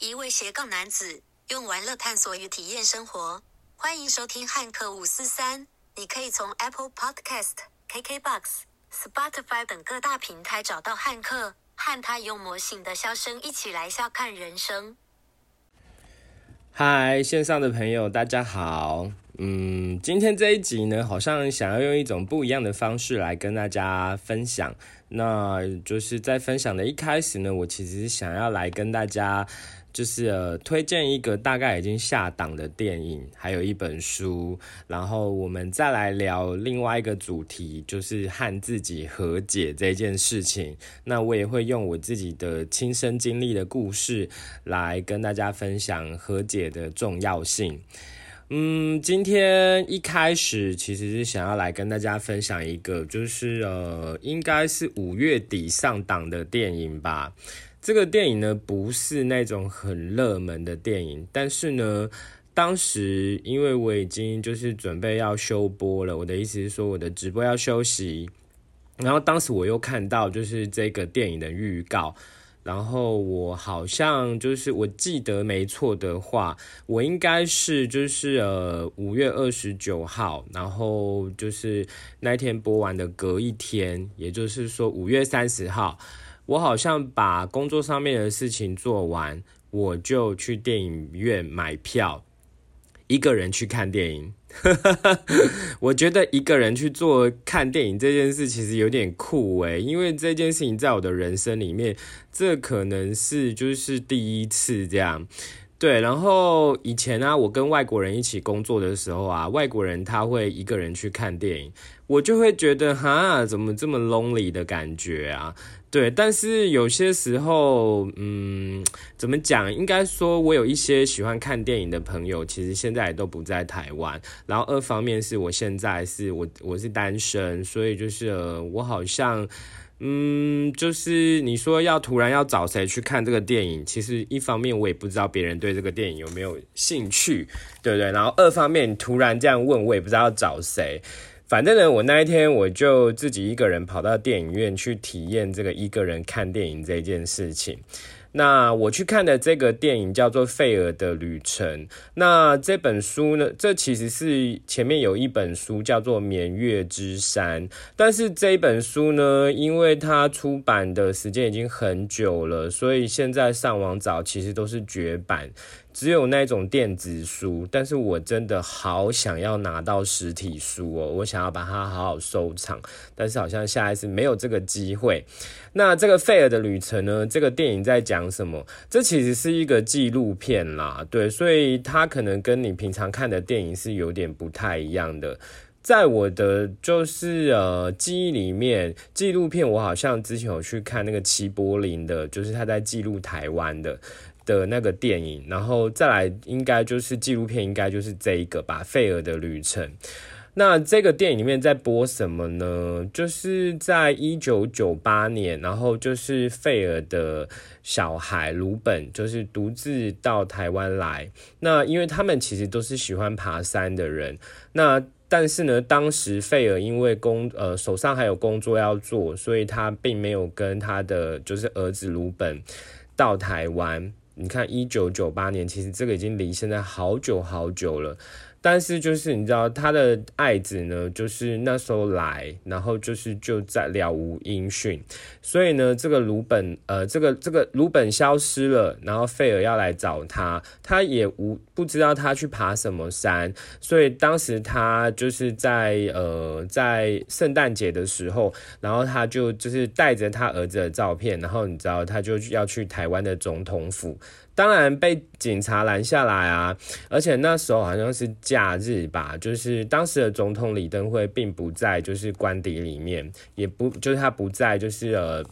一位斜杠男子用玩乐探索与体验生活。欢迎收听汉克五四三。你可以从 Apple Podcast、KKBox、Spotify 等各大平台找到汉克，和他用魔性的笑声一起来笑看人生。嗨，线上的朋友，大家好。嗯，今天这一集呢，好像想要用一种不一样的方式来跟大家分享。那就是在分享的一开始呢，我其实想要来跟大家，就是呃推荐一个大概已经下档的电影，还有一本书，然后我们再来聊另外一个主题，就是和自己和解这件事情。那我也会用我自己的亲身经历的故事来跟大家分享和解的重要性。嗯，今天一开始其实是想要来跟大家分享一个，就是呃，应该是五月底上档的电影吧。这个电影呢，不是那种很热门的电影，但是呢，当时因为我已经就是准备要休播了，我的意思是说我的直播要休息，然后当时我又看到就是这个电影的预告。然后我好像就是我记得没错的话，我应该是就是呃五月二十九号，然后就是那天播完的隔一天，也就是说五月三十号，我好像把工作上面的事情做完，我就去电影院买票，一个人去看电影。我觉得一个人去做看电影这件事其实有点酷诶，因为这件事情在我的人生里面，这可能是就是第一次这样。对，然后以前呢，我跟外国人一起工作的时候啊，外国人他会一个人去看电影，我就会觉得哈，怎么这么 lonely 的感觉啊？对，但是有些时候，嗯，怎么讲？应该说，我有一些喜欢看电影的朋友，其实现在也都不在台湾。然后二方面是我现在是我我是单身，所以就是我好像。嗯，就是你说要突然要找谁去看这个电影，其实一方面我也不知道别人对这个电影有没有兴趣，对不对？然后二方面突然这样问，我也不知道要找谁。反正呢，我那一天我就自己一个人跑到电影院去体验这个一个人看电影这件事情。那我去看的这个电影叫做《费尔的旅程》。那这本书呢，这其实是前面有一本书叫做《绵月之山》，但是这一本书呢，因为它出版的时间已经很久了，所以现在上网找其实都是绝版。只有那种电子书，但是我真的好想要拿到实体书哦，我想要把它好好收藏，但是好像下一次没有这个机会。那这个费尔的旅程呢？这个电影在讲什么？这其实是一个纪录片啦，对，所以它可能跟你平常看的电影是有点不太一样的。在我的就是呃记忆里面，纪录片我好像之前有去看那个齐柏林的，就是他在记录台湾的。的那个电影，然后再来应该就是纪录片，应该就是这一个吧，《费尔的旅程》。那这个电影里面在播什么呢？就是在一九九八年，然后就是费尔的小孩鲁本，就是独自到台湾来。那因为他们其实都是喜欢爬山的人，那但是呢，当时费尔因为工呃手上还有工作要做，所以他并没有跟他的就是儿子鲁本到台湾。你看，一九九八年，其实这个已经离现在好久好久了。但是就是你知道他的爱子呢，就是那时候来，然后就是就在了无音讯，所以呢，这个鲁本呃，这个这个鲁本消失了，然后费尔要来找他，他也无不知道他去爬什么山，所以当时他就是在呃在圣诞节的时候，然后他就就是带着他儿子的照片，然后你知道他就要去台湾的总统府。当然被警察拦下来啊，而且那时候好像是假日吧，就是当时的总统李登辉并不在，就是官邸里面，也不就是他不在，就是呃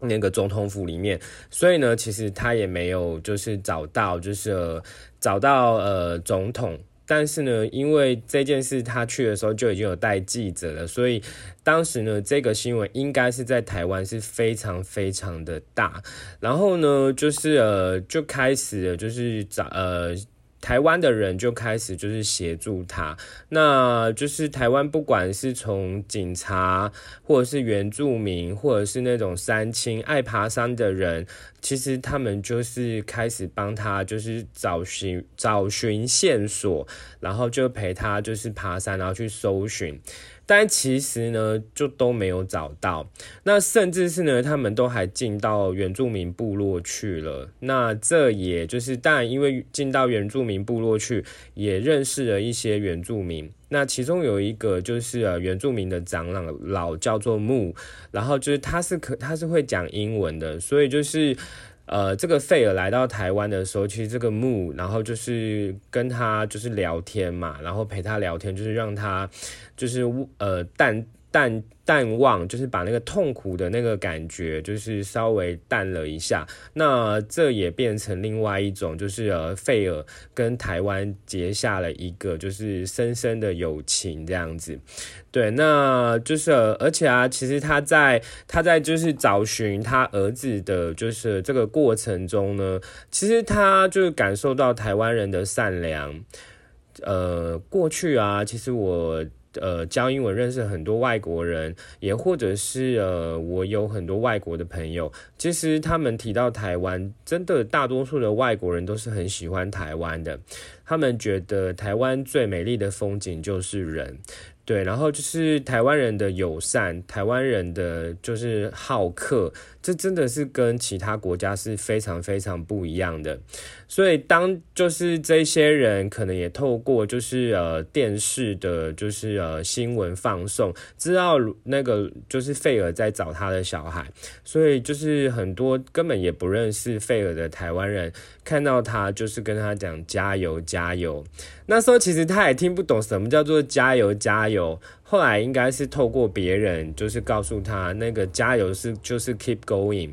那个总统府里面，所以呢，其实他也没有就是找到，就是呃找到呃总统。但是呢，因为这件事他去的时候就已经有带记者了，所以当时呢，这个新闻应该是在台湾是非常非常的大。然后呢，就是呃，就开始了，就是找呃，台湾的人就开始就是协助他，那就是台湾不管是从警察，或者是原住民，或者是那种山青爱爬山的人，其实他们就是开始帮他就是找寻找寻线索，然后就陪他就是爬山，然后去搜寻。但其实呢，就都没有找到。那甚至是呢，他们都还进到原住民部落去了。那这也就是，但因为进到原住民部落去，也认识了一些原住民。那其中有一个就是呃，原住民的长老老叫做木，然后就是他是可他是会讲英文的，所以就是。呃，这个费尔来到台湾的时候，其实这个木，然后就是跟他就是聊天嘛，然后陪他聊天，就是让他就是呃淡淡。淡忘就是把那个痛苦的那个感觉，就是稍微淡了一下。那这也变成另外一种，就是呃，费尔跟台湾结下了一个就是深深的友情这样子。对，那就是而且啊，其实他在他在就是找寻他儿子的，就是这个过程中呢，其实他就是感受到台湾人的善良。呃，过去啊，其实我。呃，教英文认识很多外国人，也或者是呃，我有很多外国的朋友。其实他们提到台湾，真的大多数的外国人都是很喜欢台湾的。他们觉得台湾最美丽的风景就是人。对，然后就是台湾人的友善，台湾人的就是好客，这真的是跟其他国家是非常非常不一样的。所以当就是这些人可能也透过就是呃电视的，就是呃新闻放送，知道那个就是费尔在找他的小孩，所以就是很多根本也不认识费尔的台湾人看到他就是跟他讲加油加油。那时候其实他也听不懂什么叫做加油加油，后来应该是透过别人就是告诉他那个加油是就是 keep going。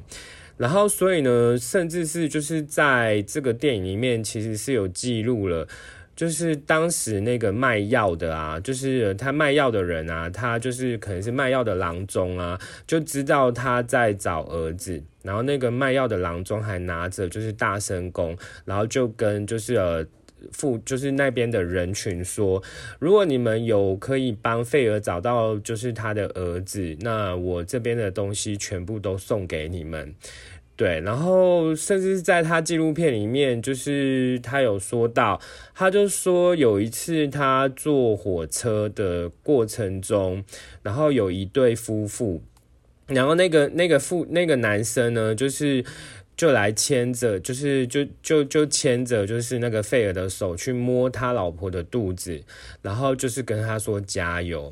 然后，所以呢，甚至是就是在这个电影里面，其实是有记录了，就是当时那个卖药的啊，就是他卖药的人啊，他就是可能是卖药的郎中啊，就知道他在找儿子，然后那个卖药的郎中还拿着就是大声公，然后就跟就是呃。父就是那边的人群说，如果你们有可以帮费尔找到就是他的儿子，那我这边的东西全部都送给你们。对，然后甚至是在他纪录片里面，就是他有说到，他就说有一次他坐火车的过程中，然后有一对夫妇，然后那个那个父那个男生呢，就是。就来牵着，就是就就就牵着，就是那个费尔的手去摸他老婆的肚子，然后就是跟他说加油。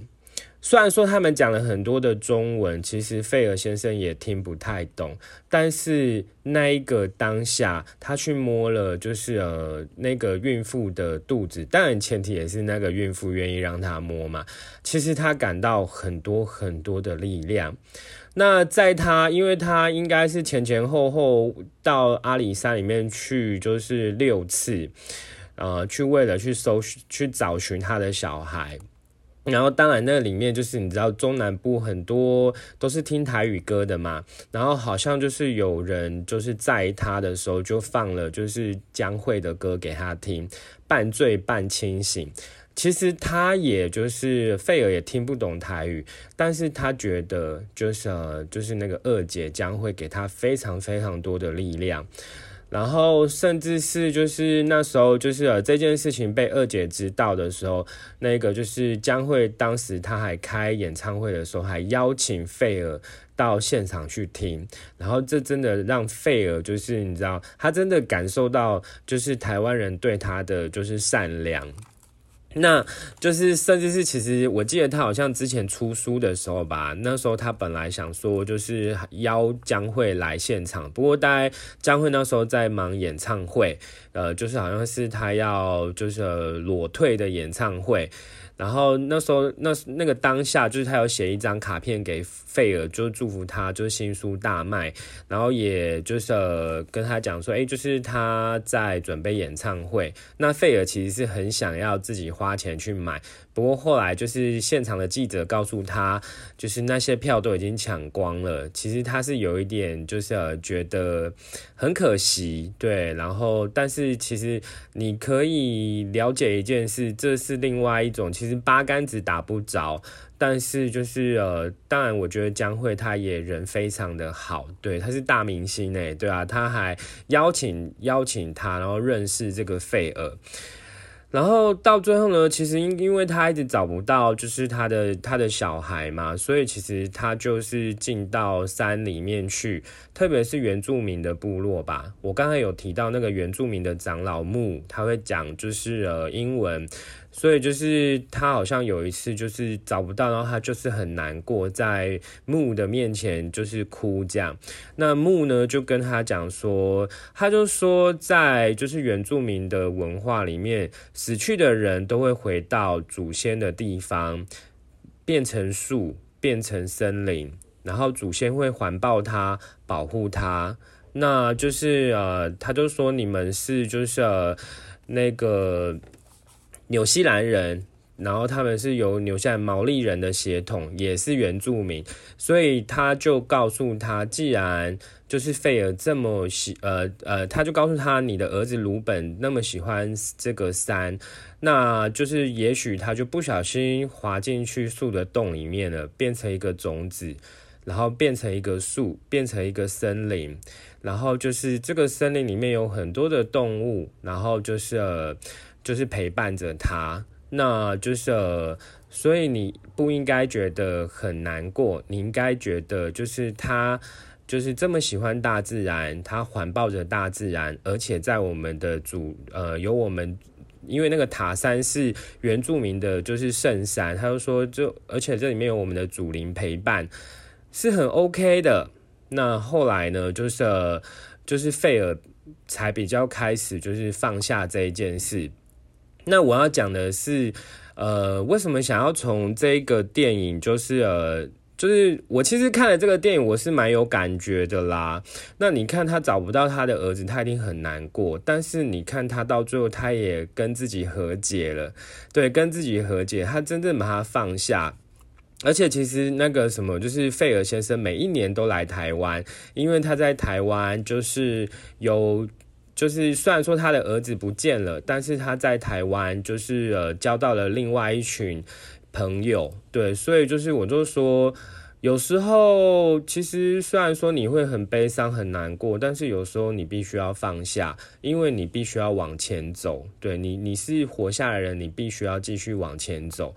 虽然说他们讲了很多的中文，其实费尔先生也听不太懂，但是那一个当下，他去摸了，就是呃那个孕妇的肚子，当然前提也是那个孕妇愿意让他摸嘛。其实他感到很多很多的力量。那在他，因为他应该是前前后后到阿里山里面去，就是六次，呃，去为了去搜去找寻他的小孩。然后当然那里面就是你知道中南部很多都是听台语歌的嘛，然后好像就是有人就是在他的时候就放了就是江蕙的歌给他听，半醉半清醒。其实他也就是费尔也听不懂台语，但是他觉得就是就是那个二姐将会给他非常非常多的力量，然后甚至是就是那时候就是这件事情被二姐知道的时候，那个就是将会当时他还开演唱会的时候，还邀请费尔到现场去听，然后这真的让费尔就是你知道他真的感受到就是台湾人对他的就是善良。那就是，甚至是，其实我记得他好像之前出书的时候吧，那时候他本来想说就是邀江惠来现场，不过大概江惠那时候在忙演唱会，呃，就是好像是他要就是裸退的演唱会。然后那时候那那个当下，就是他有写一张卡片给费尔，就祝福他，就是新书大卖，然后也就是跟他讲说，哎，就是他在准备演唱会。那费尔其实是很想要自己花钱去买，不过后来就是现场的记者告诉他，就是那些票都已经抢光了。其实他是有一点就是觉得很可惜，对。然后，但是其实你可以了解一件事，这是另外一种，其其实八竿子打不着。但是就是呃，当然我觉得江蕙她也人非常的好，对，她是大明星哎，对啊，她还邀请邀请他，然后认识这个费尔。然后到最后呢，其实因因为他一直找不到，就是他的他的小孩嘛，所以其实他就是进到山里面去，特别是原住民的部落吧。我刚才有提到那个原住民的长老木，他会讲就是呃英文。所以就是他好像有一次就是找不到，然后他就是很难过，在木的面前就是哭这样。那木呢就跟他讲说，他就说在就是原住民的文化里面，死去的人都会回到祖先的地方，变成树，变成森林，然后祖先会环抱他，保护他。那就是呃，他就说你们是就是那个。纽西兰人，然后他们是由纽西兰毛利人的血统，也是原住民，所以他就告诉他，既然就是费尔这么喜，呃呃，他就告诉他，你的儿子鲁本那么喜欢这个山，那就是也许他就不小心滑进去树的洞里面了，变成一个种子，然后变成一个树，变成一个森林，然后就是这个森林里面有很多的动物，然后就是呃。就是陪伴着他，那就是，所以你不应该觉得很难过，你应该觉得就是他就是这么喜欢大自然，他环抱着大自然，而且在我们的主呃有我们，因为那个塔山是原住民的，就是圣山，他就说就而且这里面有我们的祖灵陪伴，是很 OK 的。那后来呢，就是就是费尔才比较开始就是放下这一件事。那我要讲的是，呃，为什么想要从这个电影，就是呃，就是我其实看了这个电影，我是蛮有感觉的啦。那你看他找不到他的儿子，他一定很难过。但是你看他到最后，他也跟自己和解了，对，跟自己和解，他真正把他放下。而且其实那个什么，就是费尔先生每一年都来台湾，因为他在台湾就是有。就是虽然说他的儿子不见了，但是他在台湾就是呃交到了另外一群朋友，对，所以就是我就说，有时候其实虽然说你会很悲伤很难过，但是有时候你必须要放下，因为你必须要往前走，对你你是活下来的人，你必须要继续往前走。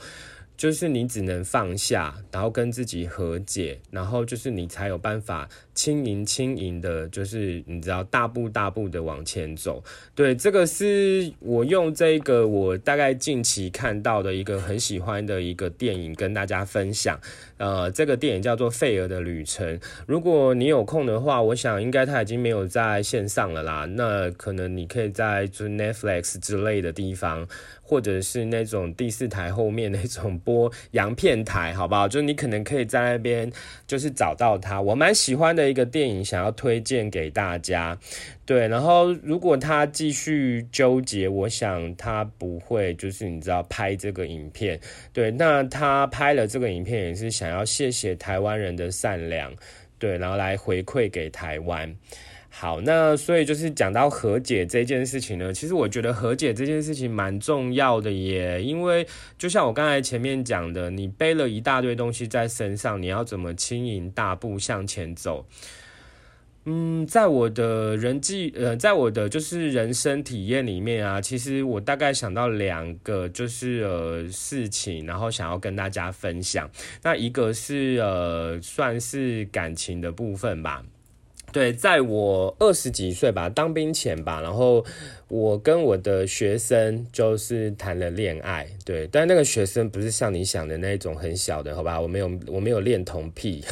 就是你只能放下，然后跟自己和解，然后就是你才有办法轻盈轻盈的，就是你知道大步大步的往前走。对，这个是我用这个我大概近期看到的一个很喜欢的一个电影跟大家分享。呃，这个电影叫做《费尔的旅程》。如果你有空的话，我想应该它已经没有在线上了啦。那可能你可以在就 Netflix 之类的地方。或者是那种第四台后面那种播洋片台，好不好？就是你可能可以在那边就是找到它。我蛮喜欢的一个电影，想要推荐给大家。对，然后如果他继续纠结，我想他不会就是你知道拍这个影片。对，那他拍了这个影片也是想要谢谢台湾人的善良，对，然后来回馈给台湾。好，那所以就是讲到和解这件事情呢，其实我觉得和解这件事情蛮重要的耶，因为就像我刚才前面讲的，你背了一大堆东西在身上，你要怎么轻盈大步向前走？嗯，在我的人际呃，在我的就是人生体验里面啊，其实我大概想到两个就是呃事情，然后想要跟大家分享。那一个是呃算是感情的部分吧。对，在我二十几岁吧，当兵前吧，然后我跟我的学生就是谈了恋爱，对，但那个学生不是像你想的那种很小的，好吧？我没有，我没有恋童癖，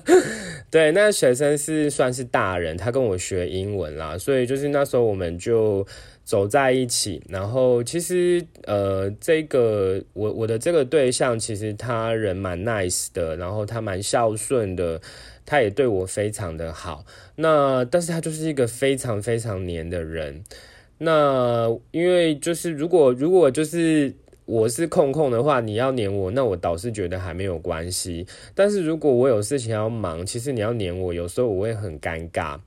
对，那学生是算是大人，他跟我学英文啦，所以就是那时候我们就走在一起，然后其实呃，这个我我的这个对象其实他人蛮 nice 的，然后他蛮孝顺的。他也对我非常的好，那但是他就是一个非常非常黏的人。那因为就是如果如果就是我是控控的话，你要黏我，那我倒是觉得还没有关系。但是如果我有事情要忙，其实你要黏我，有时候我会很尴尬。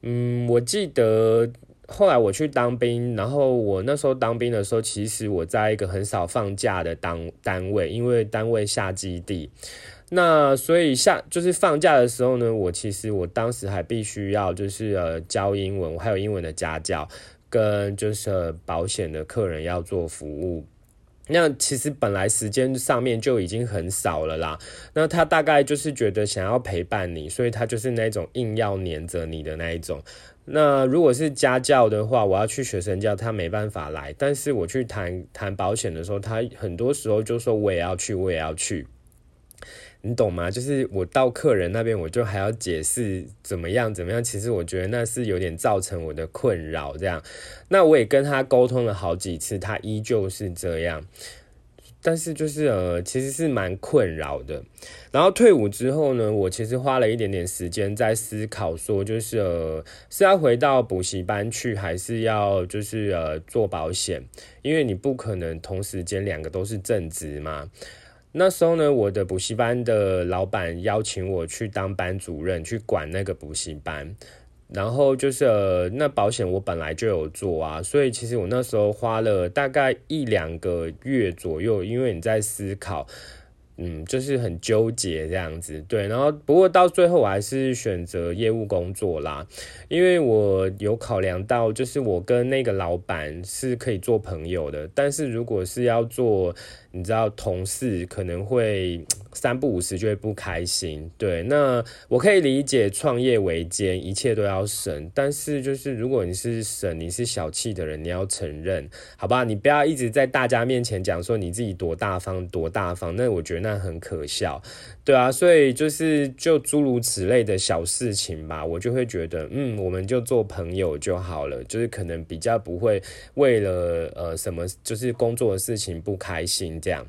嗯，我记得后来我去当兵，然后我那时候当兵的时候，其实我在一个很少放假的单单位，因为单位下基地。那所以下就是放假的时候呢，我其实我当时还必须要就是呃教英文，我还有英文的家教，跟就是保险的客人要做服务。那其实本来时间上面就已经很少了啦。那他大概就是觉得想要陪伴你，所以他就是那种硬要黏着你的那一种。那如果是家教的话，我要去学生教，他没办法来。但是我去谈谈保险的时候，他很多时候就说我也要去，我也要去。你懂吗？就是我到客人那边，我就还要解释怎么样怎么样。其实我觉得那是有点造成我的困扰。这样，那我也跟他沟通了好几次，他依旧是这样。但是就是呃，其实是蛮困扰的。然后退伍之后呢，我其实花了一点点时间在思考，说就是呃，是要回到补习班去，还是要就是呃做保险？因为你不可能同时间两个都是正职嘛。那时候呢，我的补习班的老板邀请我去当班主任，去管那个补习班。然后就是那保险我本来就有做啊，所以其实我那时候花了大概一两个月左右，因为你在思考。嗯，就是很纠结这样子，对。然后不过到最后我还是选择业务工作啦，因为我有考量到，就是我跟那个老板是可以做朋友的，但是如果是要做，你知道同事可能会三不五时就会不开心，对。那我可以理解创业维艰，一切都要省，但是就是如果你是省，你是小气的人，你要承认，好吧？你不要一直在大家面前讲说你自己多大方多大方，那我觉得。那很可笑，对啊，所以就是就诸如此类的小事情吧，我就会觉得，嗯，我们就做朋友就好了，就是可能比较不会为了呃什么，就是工作的事情不开心这样。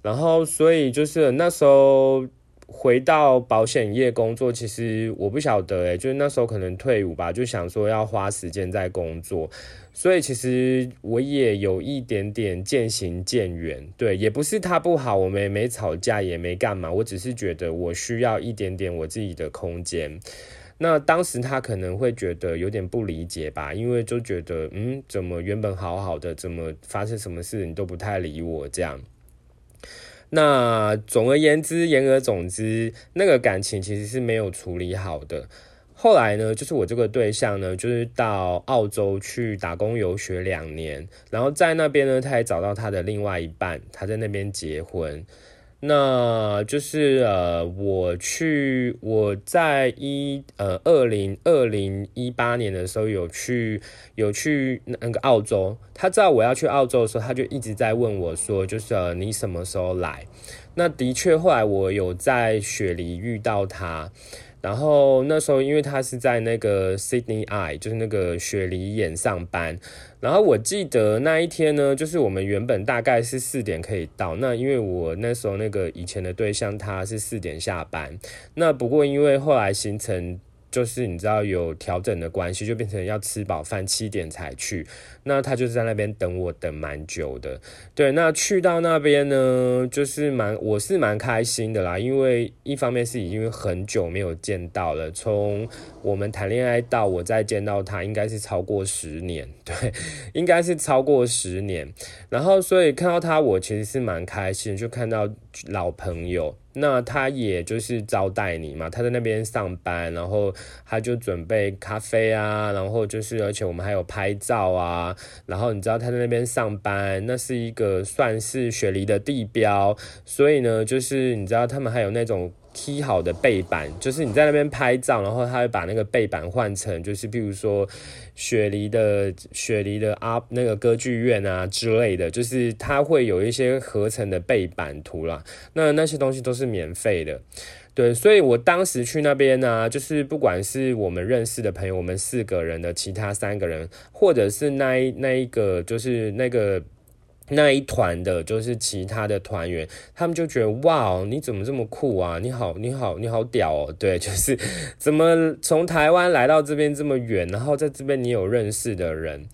然后，所以就是那时候回到保险业工作，其实我不晓得诶，就是那时候可能退伍吧，就想说要花时间在工作。所以其实我也有一点点渐行渐远，对，也不是他不好，我们也没吵架，也没干嘛，我只是觉得我需要一点点我自己的空间。那当时他可能会觉得有点不理解吧，因为就觉得，嗯，怎么原本好好的，怎么发生什么事你都不太理我这样。那总而言之，言而总之，那个感情其实是没有处理好的。后来呢，就是我这个对象呢，就是到澳洲去打工游学两年，然后在那边呢，他也找到他的另外一半，他在那边结婚。那就是呃，我去我在一呃二零二零一八年的时候有去有去那个澳洲，他知道我要去澳洲的时候，他就一直在问我说，就是呃你什么时候来？那的确后来我有在雪梨遇到他。然后那时候，因为他是在那个 Sydney Eye，就是那个雪梨眼上班。然后我记得那一天呢，就是我们原本大概是四点可以到。那因为我那时候那个以前的对象他是四点下班。那不过因为后来行程。就是你知道有调整的关系，就变成要吃饱饭七点才去。那他就是在那边等我，等蛮久的。对，那去到那边呢，就是蛮我是蛮开心的啦，因为一方面是已经很久没有见到了，从我们谈恋爱到我再见到他，应该是超过十年，对，应该是超过十年。然后所以看到他，我其实是蛮开心，就看到老朋友。那他也就是招待你嘛，他在那边上班，然后他就准备咖啡啊，然后就是而且我们还有拍照啊，然后你知道他在那边上班，那是一个算是雪梨的地标，所以呢，就是你知道他们还有那种踢好的背板，就是你在那边拍照，然后他会把那个背板换成，就是比如说雪梨的雪梨的啊那个歌剧院啊之类的，就是它会有一些合成的背板图啦。那那些东西都是免费的，对，所以我当时去那边呢，就是不管是我们认识的朋友，我们四个人的其他三个人，或者是那一那一个就是那个。那一团的，就是其他的团员，他们就觉得哇，你怎么这么酷啊？你好，你好，你好屌哦！对，就是怎么从台湾来到这边这么远，然后在这边你有认识的人，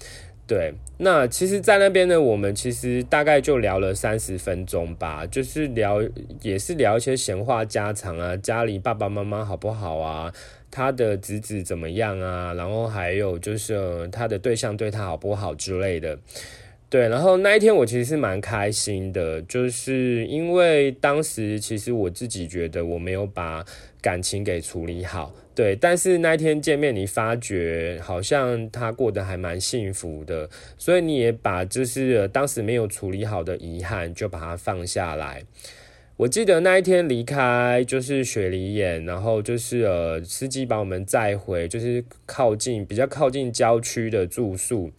对。那其实，在那边呢，我们其实大概就聊了三十分钟吧，就是聊，也是聊一些闲话家常啊，家里爸爸妈妈好不好啊？他的侄子怎么样啊？然后还有就是他的对象对他好不好之类的。对，然后那一天我其实是蛮开心的，就是因为当时其实我自己觉得我没有把感情给处理好，对，但是那一天见面，你发觉好像他过得还蛮幸福的，所以你也把就是当时没有处理好的遗憾就把它放下来。我记得那一天离开就是雪梨眼，然后就是呃司机把我们载回就是靠近比较靠近郊区的住宿。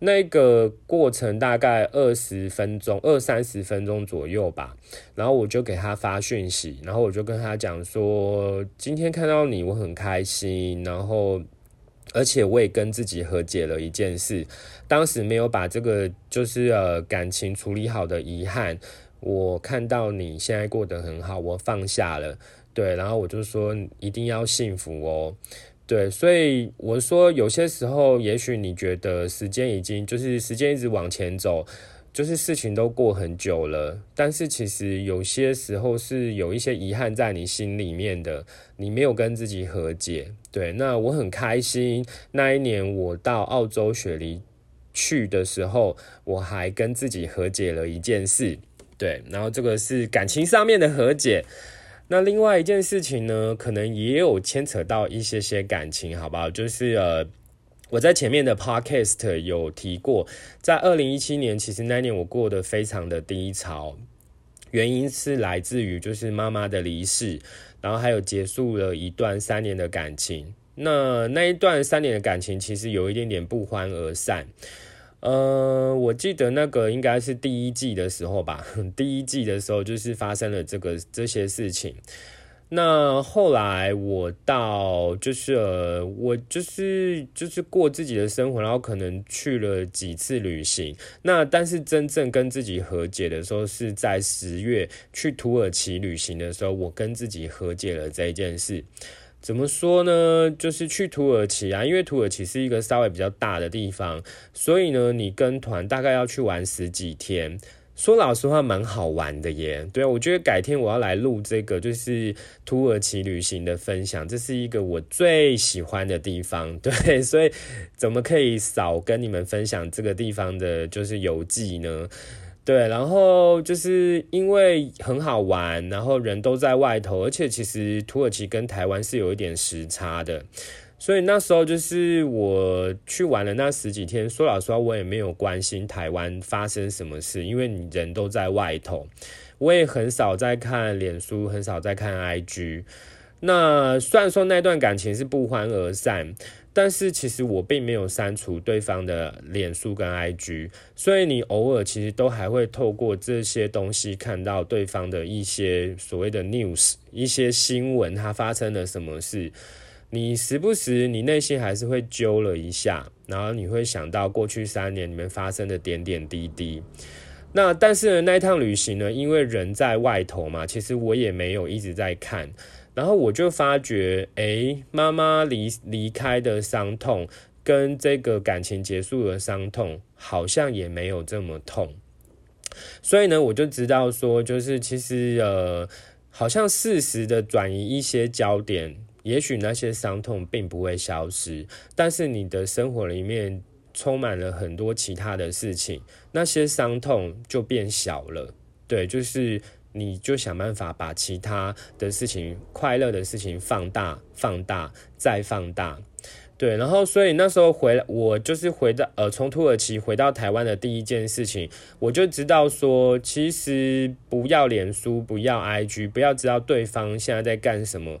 那个过程大概二十分钟，二三十分钟左右吧。然后我就给他发讯息，然后我就跟他讲说，今天看到你我很开心，然后而且我也跟自己和解了一件事，当时没有把这个就是呃感情处理好的遗憾，我看到你现在过得很好，我放下了。对，然后我就说一定要幸福哦。对，所以我说，有些时候，也许你觉得时间已经就是时间一直往前走，就是事情都过很久了，但是其实有些时候是有一些遗憾在你心里面的，你没有跟自己和解。对，那我很开心，那一年我到澳洲雪梨去的时候，我还跟自己和解了一件事。对，然后这个是感情上面的和解。那另外一件事情呢，可能也有牵扯到一些些感情，好不好？就是呃，我在前面的 podcast 有提过，在二零一七年，其实那年我过得非常的低潮，原因是来自于就是妈妈的离世，然后还有结束了一段三年的感情。那那一段三年的感情，其实有一点点不欢而散。呃，我记得那个应该是第一季的时候吧。第一季的时候就是发生了这个这些事情。那后来我到就是我就是就是过自己的生活，然后可能去了几次旅行。那但是真正跟自己和解的时候，是在十月去土耳其旅行的时候，我跟自己和解了这一件事。怎么说呢？就是去土耳其啊，因为土耳其是一个稍微比较大的地方，所以呢，你跟团大概要去玩十几天。说老实话，蛮好玩的耶。对啊，我觉得改天我要来录这个，就是土耳其旅行的分享，这是一个我最喜欢的地方。对，所以怎么可以少跟你们分享这个地方的，就是游记呢？对，然后就是因为很好玩，然后人都在外头，而且其实土耳其跟台湾是有一点时差的，所以那时候就是我去玩了那十几天，说老实话，我也没有关心台湾发生什么事，因为你人都在外头，我也很少在看脸书，很少在看 IG。那虽然说那段感情是不欢而散。但是其实我并没有删除对方的脸书跟 IG，所以你偶尔其实都还会透过这些东西看到对方的一些所谓的 news，一些新闻，他发生了什么事，你时不时你内心还是会揪了一下，然后你会想到过去三年里面发生的点点滴滴。那但是呢，那一趟旅行呢，因为人在外头嘛，其实我也没有一直在看。然后我就发觉，哎，妈妈离离开的伤痛，跟这个感情结束的伤痛，好像也没有这么痛。所以呢，我就知道说，就是其实呃，好像适时的转移一些焦点，也许那些伤痛并不会消失，但是你的生活里面充满了很多其他的事情，那些伤痛就变小了。对，就是。你就想办法把其他的事情、快乐的事情放大、放大、再放大。对，然后所以那时候回来，我就是回到呃，从土耳其回到台湾的第一件事情，我就知道说，其实不要脸书，不要 IG，不要知道对方现在在干什么，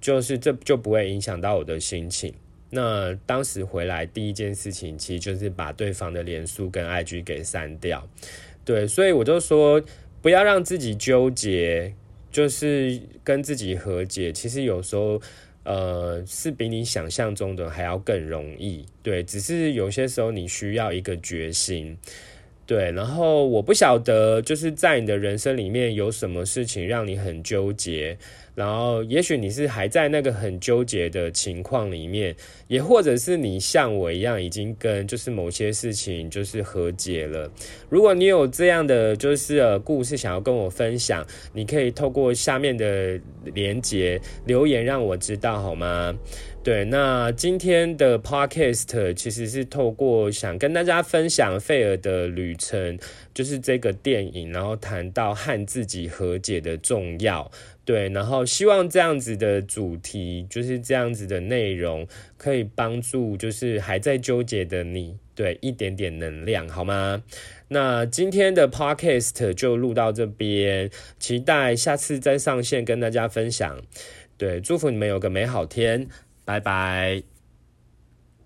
就是这就不会影响到我的心情。那当时回来第一件事情，其实就是把对方的脸书跟 IG 给删掉。对，所以我就说，不要让自己纠结，就是跟自己和解。其实有时候。呃，是比你想象中的还要更容易，对，只是有些时候你需要一个决心，对，然后我不晓得，就是在你的人生里面有什么事情让你很纠结。然后，也许你是还在那个很纠结的情况里面，也或者是你像我一样，已经跟就是某些事情就是和解了。如果你有这样的就是呃故事想要跟我分享，你可以透过下面的连接留言让我知道好吗？对，那今天的 podcast 其实是透过想跟大家分享费尔的旅程，就是这个电影，然后谈到和自己和解的重要。对，然后希望这样子的主题，就是这样子的内容，可以帮助就是还在纠结的你，对一点点能量，好吗？那今天的 podcast 就录到这边，期待下次再上线跟大家分享。对，祝福你们有个美好天，拜拜。